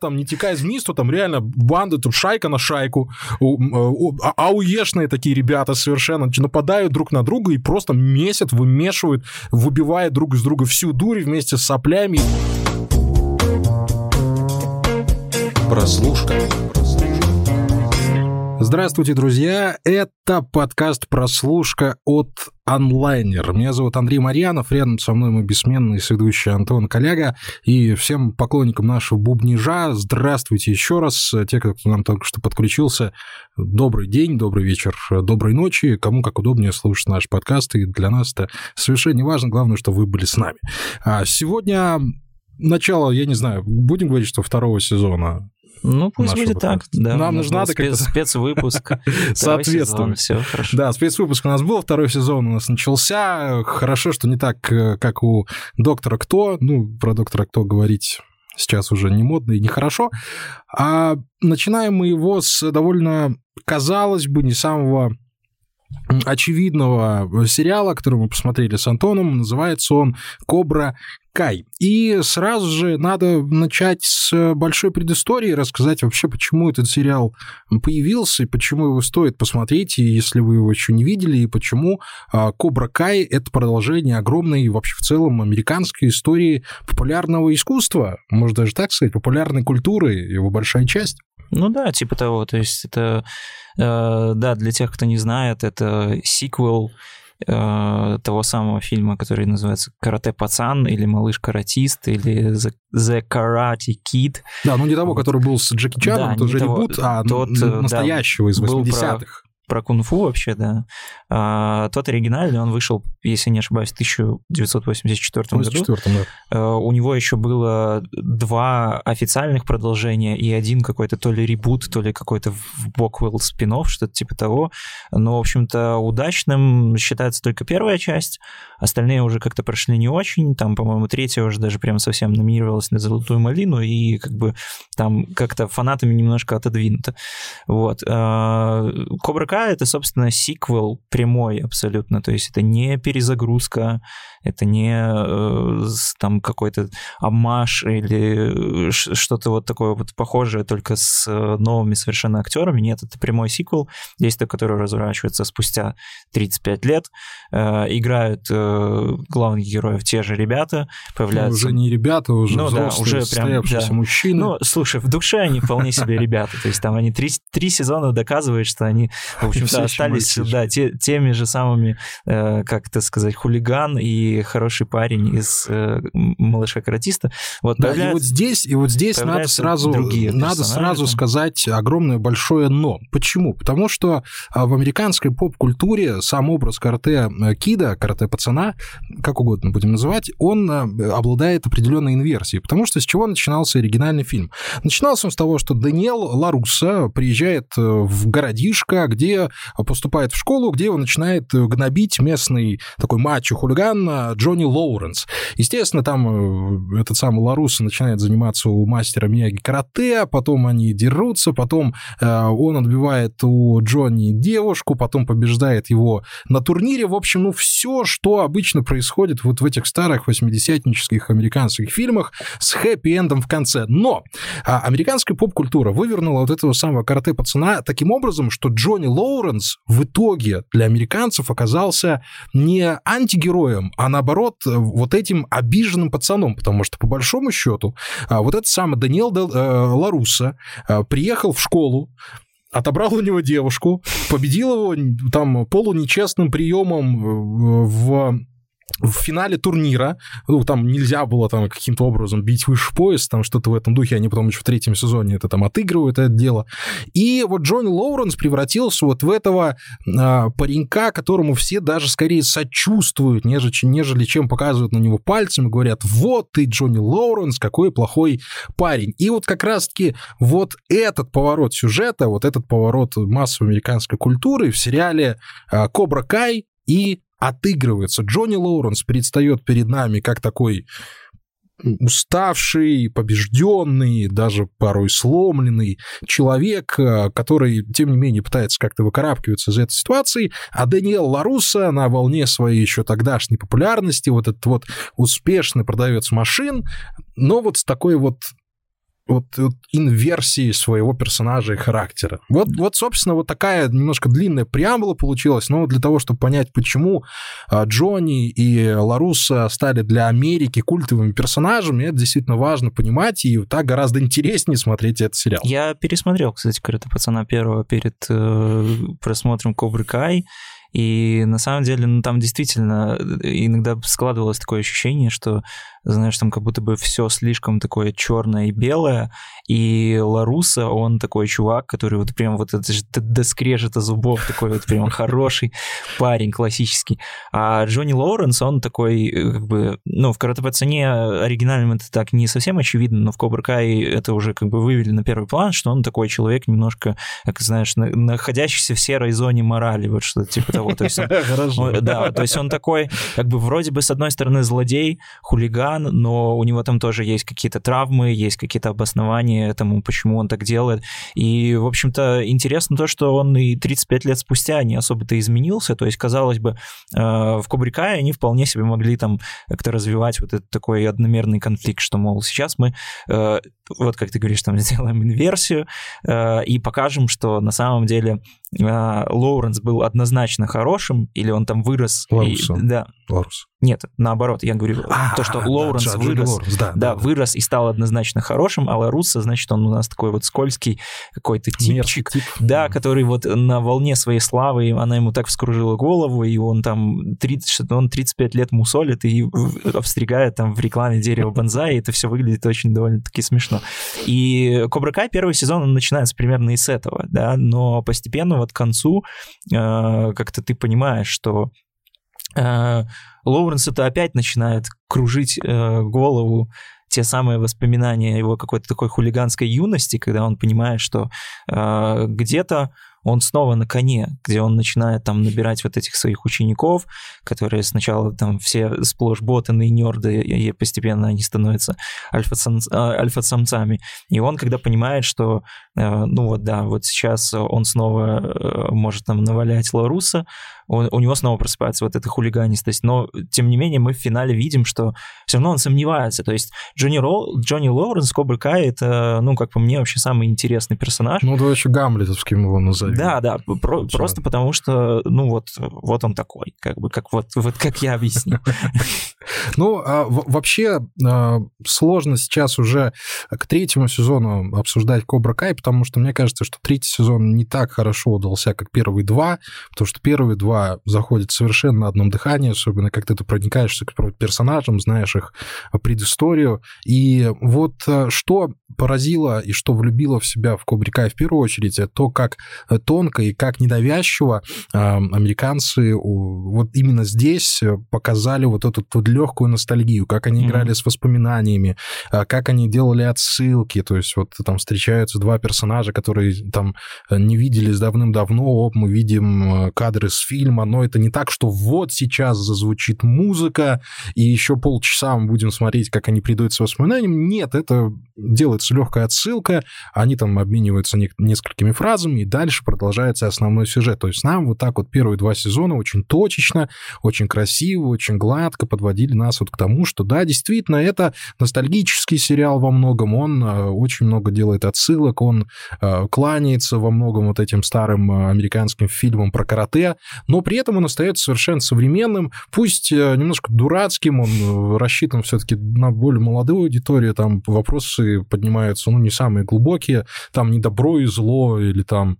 там не текает вниз, то там реально банда, тут шайка на шайку, а, ауешные такие ребята совершенно нападают друг на друга и просто месят, вымешивают, выбивая друг из друга всю дурь вместе с соплями. Прослушка. Здравствуйте, друзья! Это подкаст «Прослушка» от онлайнер. Меня зовут Андрей Марьянов, рядом со мной мой бессменный ведущий Антон Коляга. И всем поклонникам нашего бубнижа здравствуйте еще раз. Те, кто нам только что подключился, добрый день, добрый вечер, доброй ночи. Кому как удобнее слушать наш подкаст. И для нас это совершенно не важно. Главное, что вы были с нами. А сегодня начало, я не знаю, будем говорить, что второго сезона ну, пусть будет так. Да, Нам нужна спец, спецвыпуск. Соответственно. Все хорошо. Да, спецвыпуск у нас был, второй сезон у нас начался. Хорошо, что не так, э, как у доктора Кто. Ну, про доктора Кто говорить сейчас уже не модно и нехорошо. А начинаем мы его с довольно, казалось бы, не самого очевидного сериала, который мы посмотрели с Антоном. Называется он «Кобра Кай». И сразу же надо начать с большой предыстории, рассказать вообще, почему этот сериал появился, и почему его стоит посмотреть, и если вы его еще не видели, и почему а, «Кобра Кай» — это продолжение огромной, вообще в целом, американской истории популярного искусства, можно даже так сказать, популярной культуры, его большая часть. Ну да, типа того. То есть это, э, да, для тех, кто не знает, это сиквел э, того самого фильма, который называется «Карате пацан» или «Малыш-каратист» или «The, The Karate Kid». Да, ну не того, который был с Джеки Чаном, да, тот же того, ребут, а тот, настоящего да, из 80-х про кунг-фу вообще, да. А, тот оригинальный, он вышел, если не ошибаюсь, в 1984 году. Да. А, у него еще было два официальных продолжения и один какой-то то ли ребут, то ли какой-то боквелл спинов, что-то типа того. Но, в общем-то, удачным считается только первая часть, остальные уже как-то прошли не очень. Там, по-моему, третья уже даже прям совсем номинировалась на «Золотую малину», и как бы там как-то фанатами немножко отодвинуто. Вот. А, Кобра это, собственно, сиквел прямой абсолютно, то есть это не перезагрузка, это не э, там какой-то амаш или что-то вот такое вот похожее, только с э, новыми совершенно актерами. Нет, это прямой сиквел, действие которое разворачивается спустя 35 лет. Э, играют э, главных героев те же ребята, появляются... Ну, уже не ребята, уже ну, взрослые, да, уже прям, да. мужчины. Ну, слушай, в душе они вполне себе ребята, то есть там они три, три сезона доказывают, что они, общем-то, остались да, те, теми же самыми, э, как это сказать, хулиган и хороший парень из э, малыша-каратиста. Вот да, и вот здесь, и вот здесь надо сразу, надо сразу сказать огромное большое но. Почему? Потому что а, в американской поп-культуре сам образ карате-кида, карате-пацана, как угодно будем называть, он а, обладает определенной инверсией. Потому что с чего начинался оригинальный фильм? Начинался он с того, что Даниэл Ларусса приезжает э, в городишко, где поступает в школу, где его начинает гнобить местный такой мачо-хулиган а, Джонни Лоуренс. Естественно, там э, этот самый Ларус начинает заниматься у мастера Мияги карате, потом они дерутся, потом э, он отбивает у Джонни девушку, потом побеждает его на турнире. В общем, ну, все, что обычно происходит вот в этих старых 80-нических американских фильмах с хэппи-эндом в конце. Но а, американская поп-культура вывернула вот этого самого карате-пацана таким образом, что Джонни Лоуренс в итоге для американцев оказался не антигероем, а наоборот вот этим обиженным пацаном, потому что по большому счету а, вот этот самый Даниэл э, Ларуса э, приехал в школу, отобрал у него девушку, победил его там полунечестным приемом э, в в финале турнира, ну, там нельзя было там каким-то образом бить выше пояс, там что-то в этом духе, они потом еще в третьем сезоне это там отыгрывают, это дело. И вот Джонни Лоуренс превратился вот в этого а, паренька, которому все даже скорее сочувствуют, нежели, нежели чем показывают на него пальцем и говорят, вот ты, Джонни Лоуренс, какой плохой парень. И вот как раз-таки вот этот поворот сюжета, вот этот поворот массовой американской культуры в сериале а, «Кобра Кай» и отыгрывается. Джонни Лоуренс предстает перед нами как такой уставший, побежденный, даже порой сломленный человек, э, который, тем не менее, пытается как-то выкарабкиваться из этой ситуации, а Даниэл Ларуса на волне своей еще тогдашней популярности, вот этот вот успешный продавец машин, но вот с такой вот вот, вот инверсии своего персонажа и характера. Вот, вот, собственно, вот такая немножко длинная преамбула получилась, но для того, чтобы понять, почему а, Джонни и Ларуса стали для Америки культовыми персонажами, это действительно важно понимать, и так гораздо интереснее смотреть этот сериал. Я пересмотрел, кстати, «Карате пацана» первого перед э, просмотром «Кобры Кай», и на самом деле, ну, там действительно э, иногда складывалось такое ощущение, что знаешь, там как будто бы все слишком такое черное и белое, и Ларуса, он такой чувак, который вот прям вот это до скрежета зубов, такой вот прям хороший парень, классический. А Джонни Лоуренс, он такой, э, как бы, ну, в «Карате пацане» оригинальном это так не совсем очевидно, но в «Кобра Кай» это уже как бы вывели на первый план, что он такой человек немножко, как знаешь, находящийся в серой зоне морали, вот что-то типа того. То есть он, да, то есть он такой, как бы вроде бы с одной стороны злодей, хулиган, но у него там тоже есть какие-то травмы, есть какие-то обоснования этому, почему он так делает. И, в общем-то, интересно то, что он и 35 лет спустя не особо-то изменился. То есть, казалось бы, э, в Кубрикае они вполне себе могли там как-то развивать вот этот такой одномерный конфликт, что, мол, сейчас мы, э, вот как ты говоришь, там сделаем инверсию э, и покажем, что на самом деле Лоуренс был однозначно хорошим, или он там вырос. И, да. Ларус. Нет, наоборот, я говорю, а, то, что Лоуренс да, вырос, Лоуренс, да, да, да, вырос и стал однозначно хорошим, а Ларуса, значит, он у нас такой вот скользкий какой-то типчик, тип. да, который вот на волне своей славы, она ему так вскружила голову, и он там 30, он 35 лет мусолит и обстригает там в рекламе дерево бонзай, и это все выглядит очень довольно-таки смешно. И Кобра Кай первый сезон, он начинается примерно и с этого, да, но постепенно вот к концу э, как-то ты понимаешь, что э, Лоуренс это опять начинает кружить э, голову те самые воспоминания его какой-то такой хулиганской юности, когда он понимает, что где-то он снова на коне, где он начинает там набирать вот этих своих учеников, которые сначала там все сплошь ботаны и нерды, и постепенно они становятся альфа-самцами. И он, когда понимает, что, э, ну вот да, вот сейчас он снова э, может там навалять Ларуса, он, у него снова просыпается вот эта хулиганистость, но тем не менее мы в финале видим, что все равно он сомневается, то есть Джонни, Ро, Джонни Лоуренс, Кобра Кай, это, ну, как по мне, вообще самый интересный персонаж. Ну, давай еще Гамлетовским его назовем. Да, да, про, просто потому что, ну, вот, вот он такой, как бы, как вот, вот как я объяснил. Ну, а, вообще а, сложно сейчас уже к третьему сезону обсуждать Кобра Кай, потому что мне кажется, что третий сезон не так хорошо удался, как первые два, потому что первые два заходят совершенно на одном дыхании, особенно как ты проникаешься к персонажам, знаешь их предысторию. И вот а, что поразило и что влюбило в себя в Кобре Кай в первую очередь, это то, как тонко и как недовязчиво американцы вот именно здесь показали вот этот вот легкую ностальгию, как они mm-hmm. играли с воспоминаниями, а, как они делали отсылки, то есть вот там встречаются два персонажа, которые там э, не виделись давным-давно, оп, мы видим э, кадры с фильма, но это не так, что вот сейчас зазвучит музыка, и еще полчаса мы будем смотреть, как они придут с воспоминаниями. Нет, это делается легкая отсылка, они там обмениваются не- несколькими фразами, и дальше продолжается основной сюжет. То есть нам вот так вот первые два сезона очень точечно, очень красиво, очень гладко подводили подводили нас вот к тому, что да, действительно, это ностальгический сериал во многом, он э, очень много делает отсылок, он э, кланяется во многом вот этим старым э, американским фильмам про карате, но при этом он остается совершенно современным, пусть немножко дурацким, он рассчитан все-таки на более молодую аудиторию, там вопросы поднимаются, ну, не самые глубокие, там не добро и зло, или там,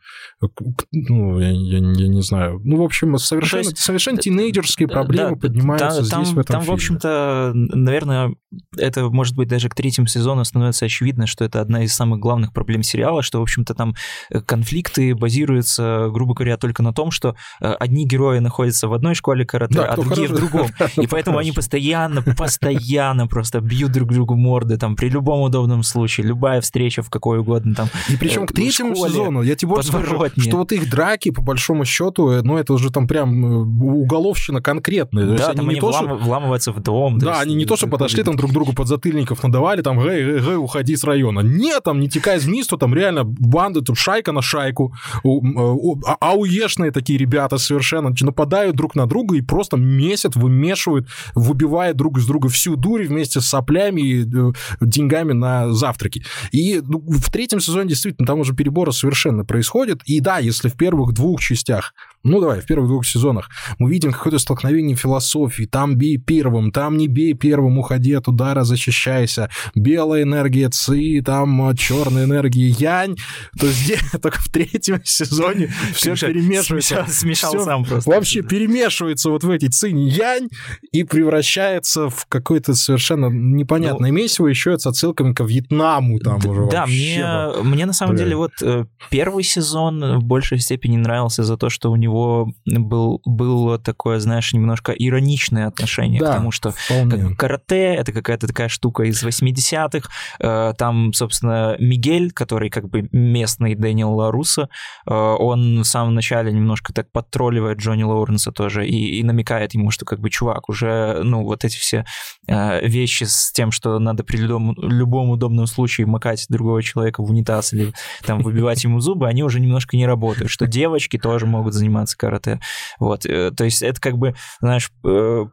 ну, я, я, я не знаю, ну, в общем, совершенно, есть, совершенно тинейджерские проблемы да, поднимаются там, здесь, в этом там, фильме общем-то, наверное, это, может быть, даже к третьему сезону становится очевидно, что это одна из самых главных проблем сериала, что, в общем-то, там э, конфликты базируются, грубо говоря, только на том, что э, одни герои находятся в одной школе карате, да, а другие хорошо. в другом. И поэтому они постоянно, постоянно просто бьют друг другу морды, там, при любом удобном случае, любая встреча в какой угодно там. И причем к э, третьему школе, сезону, я тебе больше скажу, что вот их драки, по большому счету, ну, это уже там прям уголовщина конкретная. Да, там они, они влам, вламываются вернуться в дом. Да, они не то, что подошли, там друг другу подзатыльников надавали, там, гэй, гэй, гэй, уходи с района. Нет, там, не текай из вниз, то там реально банды, там шайка на шайку, а, ауешные такие ребята совершенно нападают друг на друга и просто месят, вымешивают, выбивая друг из друга всю дурь вместе с соплями и э, деньгами на завтраки. И ну, в третьем сезоне действительно там уже переборы совершенно происходят. И да, если в первых двух частях ну, давай, в первых двух сезонах мы видим какое-то столкновение философии. Там бей первым, там не бей первым, уходи от удара, защищайся. Белая энергия ци, там а, черная энергия янь. То здесь только в третьем сезоне все перемешивается. Смешал, сам просто. Вообще перемешивается вот в эти цинь янь и превращается в какое-то совершенно непонятное ну, месиво, еще с отсылками к Вьетнаму там да, уже Да, мне, мне на самом деле вот э, первый сезон в большей степени нравился за то, что у него него был, было такое, знаешь, немножко ироничное отношение да, к тому, что как, карате — это какая-то такая штука из 80-х. Э, там, собственно, Мигель, который как бы местный Дэниел Ларуса, э, он в самом начале немножко так подтролливает Джонни Лоуренса тоже и, и намекает ему, что как бы, чувак, уже, ну, вот эти все э, вещи с тем, что надо при любом, любом удобном случае макать другого человека в унитаз или там выбивать ему зубы, они уже немножко не работают, что девочки тоже могут заниматься заниматься карате. Вот, э, то есть это как бы, знаешь, э,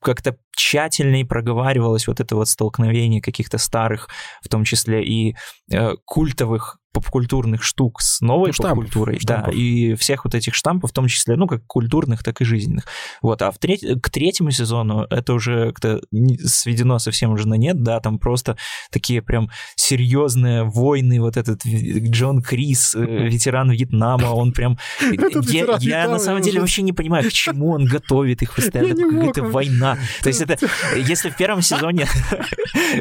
как-то тщательнее проговаривалось вот это вот столкновение каких-то старых, в том числе и э, культовых попкультурных штук с новой ну, штампов, попкультурой, штампов. да, и всех вот этих штампов, в том числе, ну, как культурных, так и жизненных. Вот, а в треть... к третьему сезону это уже как-то сведено совсем уже на нет, да, там просто такие прям серьезные войны, вот этот Джон Крис, э, ветеран Вьетнама, он прям... Я, я на самом деле вообще не понимаю, к чему он готовит их постоянно, какая-то война. То есть это, если в первом сезоне,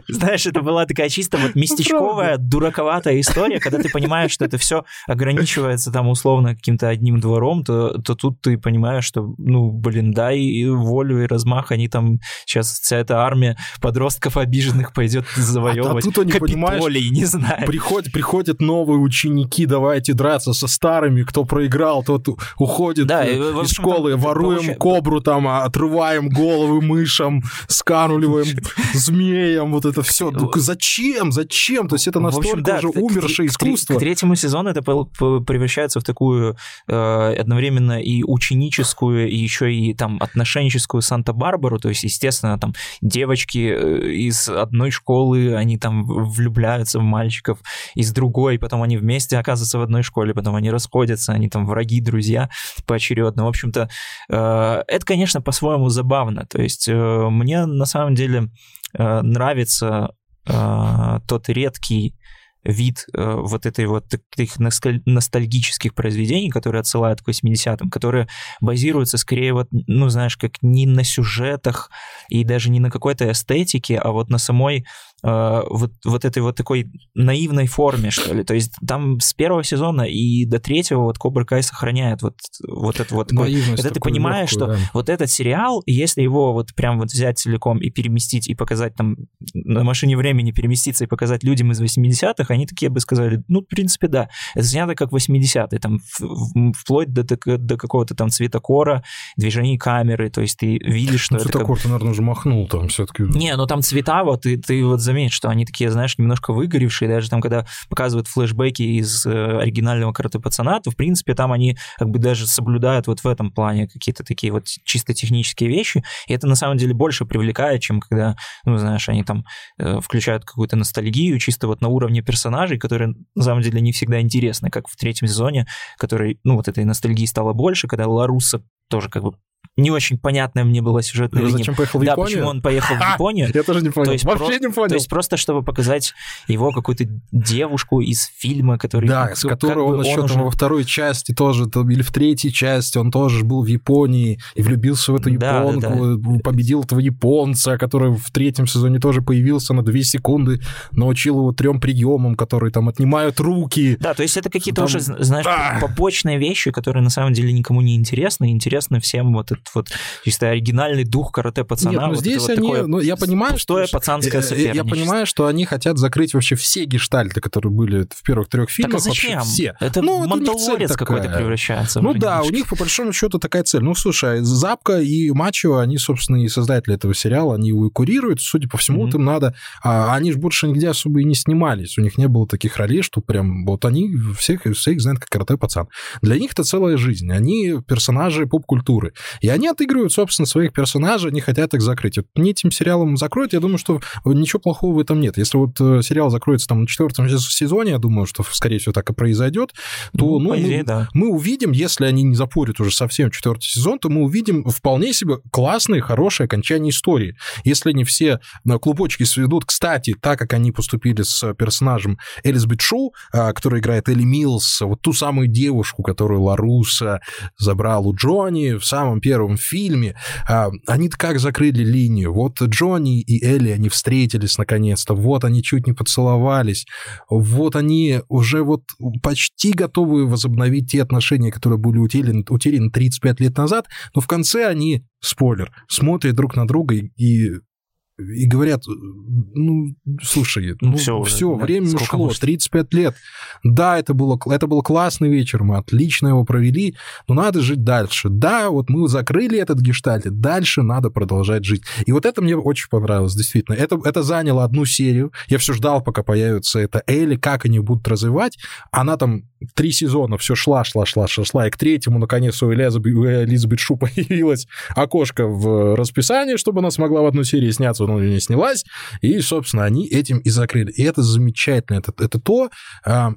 знаешь, это была такая чисто вот местечковая, дураковатая история, когда ты понимаешь, что это все ограничивается там условно каким-то одним двором, то, то тут ты понимаешь, что, ну, блин, дай и волю и размах, они там сейчас вся эта армия подростков обиженных пойдет завоевывать а, а тут они, Капитолий, не знаю. Приходят, приходят новые ученики, давайте драться со старыми, кто проиграл, тот уходит да, из общем, школы, там, воруем получается... кобру, там, отрываем головы мышам, скаруливаем змеям, вот это все. Ну, зачем? Зачем? То есть это настолько общем, да, уже умершее искусство. К третьему сезону это превращается в такую э, одновременно и ученическую, и еще и там отношенческую Санта-Барбару, то есть, естественно, там девочки э, из одной школы, они там влюбляются в мальчиков, из другой, потом они вместе оказываются в одной школе, потом они расходятся, они там враги, друзья поочередно. В общем-то, э, это, конечно, по-своему забавно, то есть э, мне на самом деле э, нравится э, тот редкий вид э, вот этой вот таких ностальгических произведений, которые отсылают к 80-м, которые базируются скорее вот, ну, знаешь, как не на сюжетах и даже не на какой-то эстетике, а вот на самой э, вот, вот этой вот такой наивной форме, что ли. То есть там с первого сезона и до третьего вот Кобра Кай сохраняет вот, вот это вот... Такой, это ты понимаешь, легкую, что да. вот этот сериал, если его вот прям вот взять целиком и переместить, и показать там на машине времени переместиться и показать людям из 80-х, они такие бы сказали, ну, в принципе, да, это снято как 80-е, там, вплоть до, до, какого-то там цветокора, движений камеры, то есть ты видишь, что ну. Цветокор как... ты, наверное, уже махнул там все-таки. Не, ну там цвета, вот, ты, ты вот заметишь, что они такие, знаешь, немножко выгоревшие, даже там, когда показывают флешбеки из э, оригинального карате пацана, то, в принципе, там они как бы даже соблюдают вот в этом плане какие-то такие вот чисто технические вещи, и это на самом деле больше привлекает, чем когда, ну, знаешь, они там э, включают какую-то ностальгию чисто вот на уровне персонажей, которые на самом деле не всегда интересны, как в третьем сезоне, который, ну, вот этой ностальгии стало больше, когда Ларуса тоже как бы не очень понятная мне была сюжетная линия. Зачем поехал в Японию? Да, почему он поехал в Японию. Я тоже не понял. То есть Вообще не понял. То есть просто, чтобы показать его какую-то девушку из фильма, который... Да, с которой он еще там во второй части тоже, или в третьей части, он тоже был в Японии и влюбился в эту японку, победил этого японца, который в третьем сезоне тоже появился на две секунды, научил его трем приемам, которые там отнимают руки. Да, то есть это какие-то уже, знаешь, побочные вещи, которые на самом деле никому не интересны, интересны всем вот вот чисто оригинальный дух карате пацана. Нет, ну вот здесь они, вот ну я понимаю, что пацанское я понимаю, что они хотят закрыть вообще все гештальты, которые были в первых трех фильмах. Так а зачем? Все. Это ну, Мандалорец какой-то превращается. Ну да, у них по большому счету такая цель. Ну слушай, Запка и Мачо, они собственно и создатели этого сериала, они его и курируют. Судя по всему, mm-hmm. им надо. А, они же больше нигде особо и не снимались. У них не было таких ролей, что прям вот они всех всех знают как карате пацан. Для них это целая жизнь. Они персонажи поп-культуры. И они отыгрывают, собственно, своих персонажей, они хотят их закрыть. Вот не этим сериалом закроют, я думаю, что ничего плохого в этом нет. Если вот э, сериал закроется там на четвертом сезоне, я думаю, что, скорее всего, так и произойдет, то ну, ну, идее, мы, да. мы увидим, если они не запорят уже совсем четвертый сезон, то мы увидим вполне себе классное, хорошее окончание истории. Если не все э, клубочки сведут, кстати, так как они поступили с персонажем Элизабет Шоу, э, которая играет Элли Милс, вот ту самую девушку, которую Ларуса забрал у Джонни в самом первом фильме, а, они как закрыли линию. Вот Джонни и Элли, они встретились наконец-то, вот они чуть не поцеловались, вот они уже вот почти готовы возобновить те отношения, которые были утеряны, утеряны 35 лет назад, но в конце они, спойлер, смотрят друг на друга и, и и говорят, ну, слушай, ну, ну все, все да, время ушло, может? 35 лет. Да, это было, это был классный вечер, мы отлично его провели, но надо жить дальше. Да, вот мы закрыли этот гештальт, дальше надо продолжать жить. И вот это мне очень понравилось, действительно. Это, это заняло одну серию. Я все ждал, пока появится это Элли, как они будут развивать. Она там три сезона все шла, шла, шла, шла, шла, и к третьему, наконец, у Элизабет, у Элизабет Шу появилось окошко в расписании, чтобы она смогла в одну серию сняться давно не снялась, и, собственно, они этим и закрыли. И это замечательно. Это, это то, а,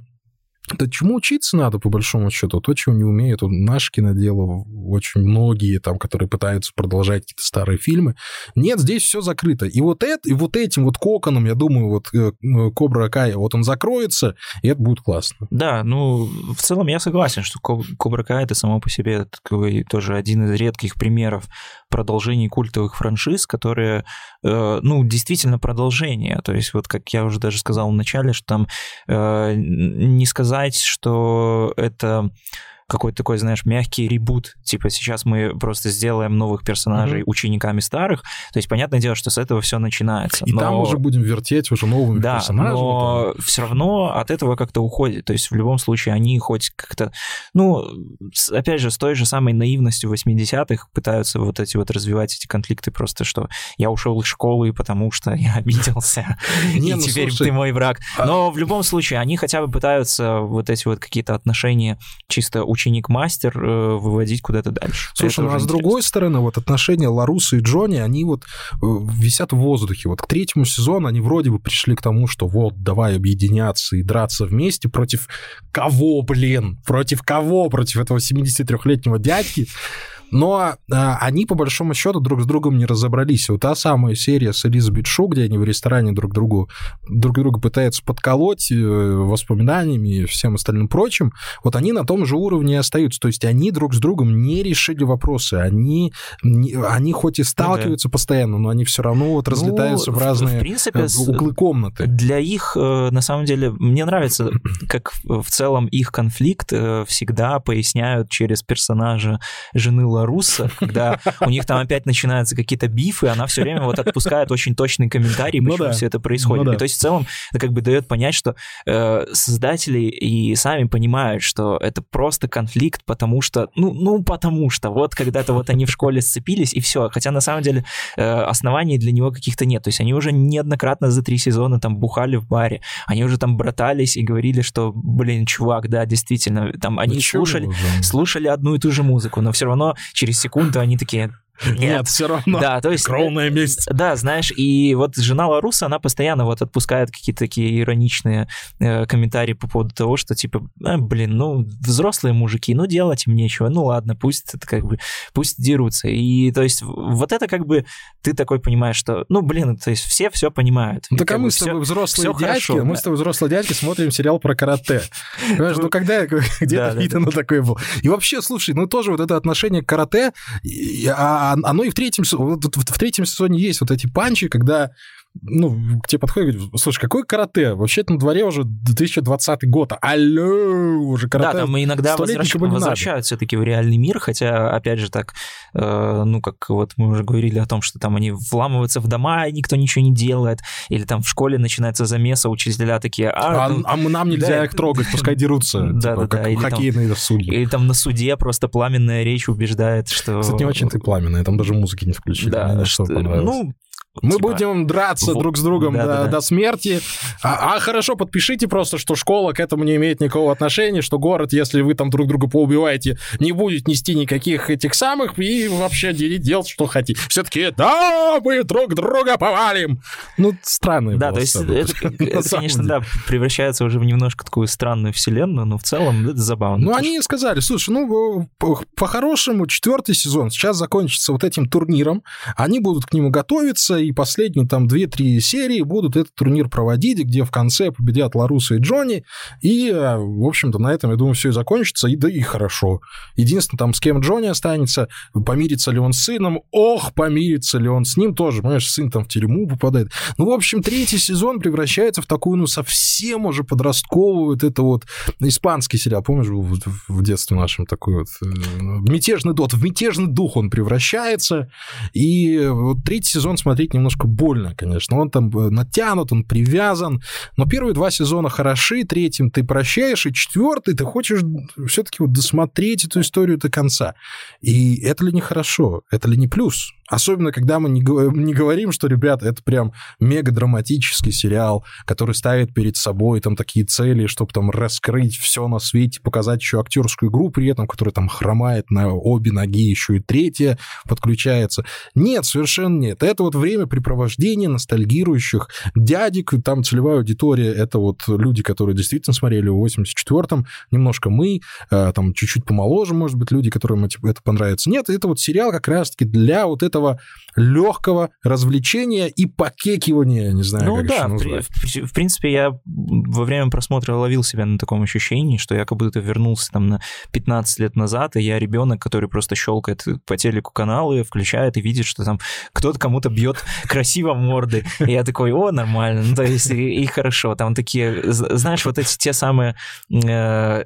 да чему учиться надо, по большому счету? То, чего не умеют вот наше кинодело, очень многие там, которые пытаются продолжать какие-то старые фильмы. Нет, здесь все закрыто. И вот, это, и вот этим вот коконом, я думаю, вот э, э, Кобра Кай, вот он закроется, и это будет классно. Да, ну, в целом я согласен, что Кобра Кай это само по себе такой тоже один из редких примеров продолжений культовых франшиз, которые, э, ну, действительно продолжение. То есть вот, как я уже даже сказал в начале, что там не сказать, что это какой-то такой, знаешь, мягкий ребут. Типа сейчас мы просто сделаем новых персонажей mm-hmm. учениками старых. То есть, понятное дело, что с этого все начинается. И но... там уже будем вертеть уже новыми да, персонажами. но там. все равно от этого как-то уходит. То есть, в любом случае, они хоть как-то... Ну, опять же, с той же самой наивностью 80-х пытаются вот эти вот развивать эти конфликты просто, что я ушел из школы, потому что я обиделся, и ну, теперь ты мой враг. А но в любом случае, они хотя бы пытаются вот эти вот какие-то отношения чисто ученик-мастер э, выводить куда-то дальше. Слушай, ну а с другой стороны, вот отношения Ларуса и Джонни, они вот э, висят в воздухе. Вот к третьему сезону они вроде бы пришли к тому, что вот, давай объединяться и драться вместе против кого, блин? Против кого? Против этого 73-летнего дядьки? Но а, они, по большому счету, друг с другом не разобрались. Вот та самая серия с Элизабет Шу, где они в ресторане друг другу друг друга пытаются подколоть э, воспоминаниями и всем остальным прочим, вот они на том же уровне остаются. То есть они друг с другом не решили вопросы. Они, не, они хоть и сталкиваются ну, да. постоянно, но они все равно вот ну, разлетаются ну, в разные в принципе, углы комнаты. Для их, э, на самом деле, мне нравится, как в целом их конфликт э, всегда поясняют через персонажа жены Руссо, когда у них там опять начинаются какие-то бифы, она все время вот отпускает очень точный комментарий, ну почему ну да. все это происходит. Ну да. И то есть в целом это как бы дает понять, что э, создатели и сами понимают, что это просто конфликт, потому что, ну, ну потому что вот когда-то вот они в школе сцепились и все, хотя на самом деле э, оснований для него каких-то нет. То есть они уже неоднократно за три сезона там бухали в баре, они уже там братались и говорили, что, блин, чувак, да, действительно, там они ну, слушали, слушали одну и ту же музыку, но все равно через секунду они такие, нет, Нет все равно. Да, то есть... Кровная месть. Да, знаешь, и вот жена Ларуса, она постоянно вот отпускает какие-то такие ироничные э, комментарии по поводу того, что типа, э, блин, ну, взрослые мужики, ну, делать им нечего, ну, ладно, пусть это как бы, пусть дерутся. И то есть вот это как бы ты такой понимаешь, что, ну, блин, то есть все все понимают. Ну, так а мы с тобой взрослые дядьки, хорошо, мы да. с тобой взрослые дядьки смотрим сериал про карате. Понимаешь, ну, когда где-то видно такой был. И вообще, слушай, ну, тоже вот это отношение к карате, а оно и в третьем, в третьем сезоне есть вот эти панчи, когда ну, к тебе подходит и говорит, слушай, какой карате? Вообще-то на дворе уже 2020 год. Алло, уже карате. Да, там иногда возвращ... возвращают все-таки в реальный мир, хотя, опять же, так, э, ну, как вот мы уже говорили о том, что там они вламываются в дома, и никто ничего не делает, или там в школе начинается замеса, учителя такие... А, а, ну, а нам нельзя да, их трогать, пускай дерутся, да, типа, да, как да, хоккейные там, судьи. Или там на суде просто пламенная речь убеждает, что... Кстати, не очень ты пламенная, там даже музыки не включили. Да, что, ну, мы типа, будем драться в... друг с другом да, до, да, да. до смерти. А, а хорошо, подпишите просто, что школа к этому не имеет никакого отношения, что город, если вы там друг друга поубиваете, не будет нести никаких этих самых и вообще делать, что хотите. Все-таки, да, мы друг друга повалим. Ну, странно. Да, то есть это, это конечно, да, превращается уже в немножко такую странную вселенную, но в целом это забавно. Ну, они сказали, слушай, ну, по-хорошему, четвертый сезон сейчас закончится вот этим турниром, они будут к нему готовиться, и последние там 2-3 серии будут этот турнир проводить, где в конце победят Ларуса и Джонни, и, э, в общем-то, на этом, я думаю, все и закончится, и да и хорошо. Единственное, там, с кем Джонни останется, помирится ли он с сыном, ох, помирится ли он с ним тоже, понимаешь, сын там в тюрьму попадает. Ну, в общем, третий сезон превращается в такую, ну, совсем уже подростковую, вот это вот испанский сериал, помнишь, был в, детстве нашем такой вот э, мятежный дот, в мятежный дух он превращается, и вот третий сезон смотреть смотреть немножко больно, конечно. Он там э, натянут, он привязан, но первые два сезона хороши, третьим ты прощаешь, и четвертый ты хочешь все-таки вот досмотреть эту историю до конца. И это ли не хорошо? Это ли не плюс? Особенно, когда мы не, не говорим, что, ребята, это прям мега-драматический сериал, который ставит перед собой там такие цели, чтобы там раскрыть все на свете, показать еще актерскую игру при этом, которая там хромает на обе ноги, еще и третья подключается. Нет, совершенно нет. Это вот времяпрепровождение ностальгирующих дядек, там целевая аудитория, это вот люди, которые действительно смотрели в 84-м, немножко мы, э, там чуть-чуть помоложе, может быть, люди, которым это понравится. Нет, это вот сериал как раз-таки для вот этого этого легкого развлечения и покекивания, не знаю, ну, как да, в, в, в принципе, я во время просмотра ловил себя на таком ощущении, что я как будто вернулся там на 15 лет назад, и я ребенок, который просто щелкает по телеку каналы, включает и видит, что там кто-то кому-то бьет красиво морды. И я такой, о, нормально, ну, то есть и, и хорошо. Там такие, знаешь, вот эти те самые э,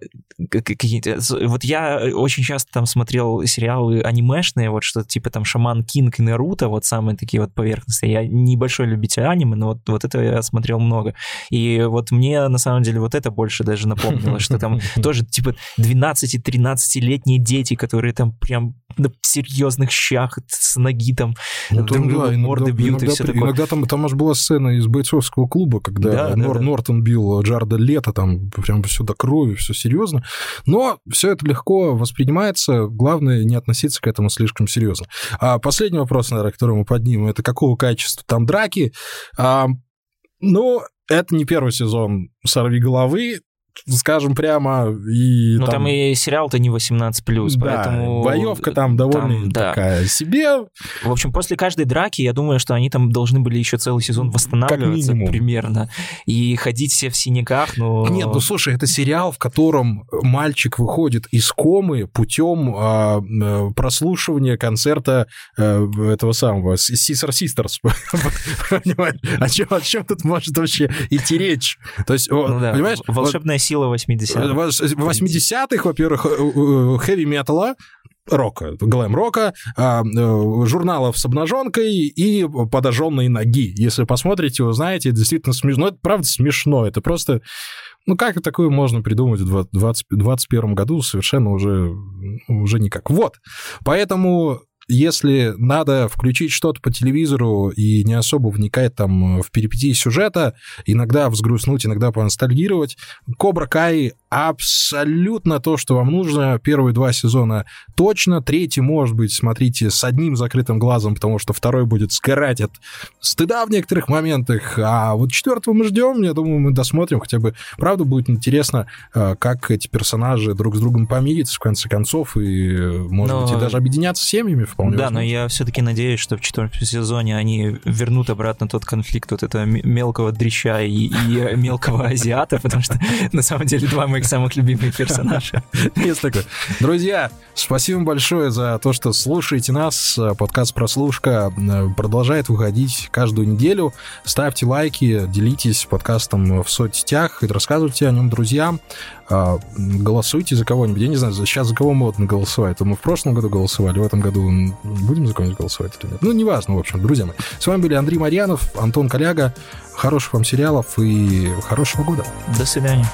какие-то... Вот я очень часто там смотрел сериалы анимешные, вот что-то типа там Шаман Кинг Кинг и Наруто, вот самые такие вот поверхностные. Я небольшой любитель аниме, но вот, вот это я смотрел много. И вот мне, на самом деле, вот это больше даже напомнило, что там тоже, типа, 12-13-летние дети, которые там прям на серьезных щах с ноги там ну, друг друга да, морды иногда, бьют иногда, и все такое. Иногда там, там аж была сцена из бойцовского клуба, когда да, Нор, да, да. Нортон бил Джарда Лето, там прям все до крови, все серьезно. Но все это легко воспринимается, главное не относиться к этому слишком серьезно. А последний вопрос, наверное, который мы поднимем, это какого качества там драки. А, ну, это не первый сезон «Сорви головы», скажем прямо. И ну, там, там и сериал-то не 18+, да, поэтому... боевка там довольно там, да. такая себе. В общем, после каждой драки, я думаю, что они там должны были еще целый сезон восстанавливаться примерно. И ходить все в синяках, но... Нет, ну слушай, это сериал, в котором мальчик выходит из комы путем а, э, прослушивания концерта а, этого самого Сисар Систерс. О чем, о чем тут может вообще идти речь? То есть, ну, да. понимаешь? Волшебная сила 80-х. 80-х, во-первых, хэви-металла, рока, глэм-рока, а, э, журналов с обнаженкой и подожженной ноги. Если посмотрите, вы знаете, это действительно смешно. Это правда смешно. Это просто... Ну, как такое можно придумать в 2021 году? Совершенно уже, уже никак. Вот. Поэтому если надо включить что-то по телевизору и не особо вникать там в перипетии сюжета, иногда взгрустнуть, иногда поностальгировать, Кобра Кай абсолютно то, что вам нужно. Первые два сезона точно. Третий, может быть, смотрите с одним закрытым глазом, потому что второй будет сгорать от стыда в некоторых моментах. А вот четвертого мы ждем. Я думаю, мы досмотрим. Хотя бы, правда, будет интересно, э, как эти персонажи друг с другом помирятся в конце концов и, может Но... быть, и даже объединяться семьями вполне Да, возможно. но я все-таки надеюсь, что в четвертом сезоне они вернут обратно тот конфликт вот этого мелкого дрища и, и мелкого азиата, потому что на самом деле два моих самых любимых персонажа. Есть такое. Друзья, спасибо большое за то, что слушаете нас. Подкаст «Прослушка» продолжает выходить каждую неделю. Ставьте лайки, делитесь подкастом в соцсетях и рассказывайте о нем друзьям. А, голосуйте за кого-нибудь. Я не знаю, сейчас за кого модно голосовать. Мы в прошлом году голосовали, в этом году будем за кого-нибудь голосовать или нет? Ну, неважно, в общем, друзья мои. С вами были Андрей Марьянов, Антон Коляга. Хороших вам сериалов и хорошего года. До свидания.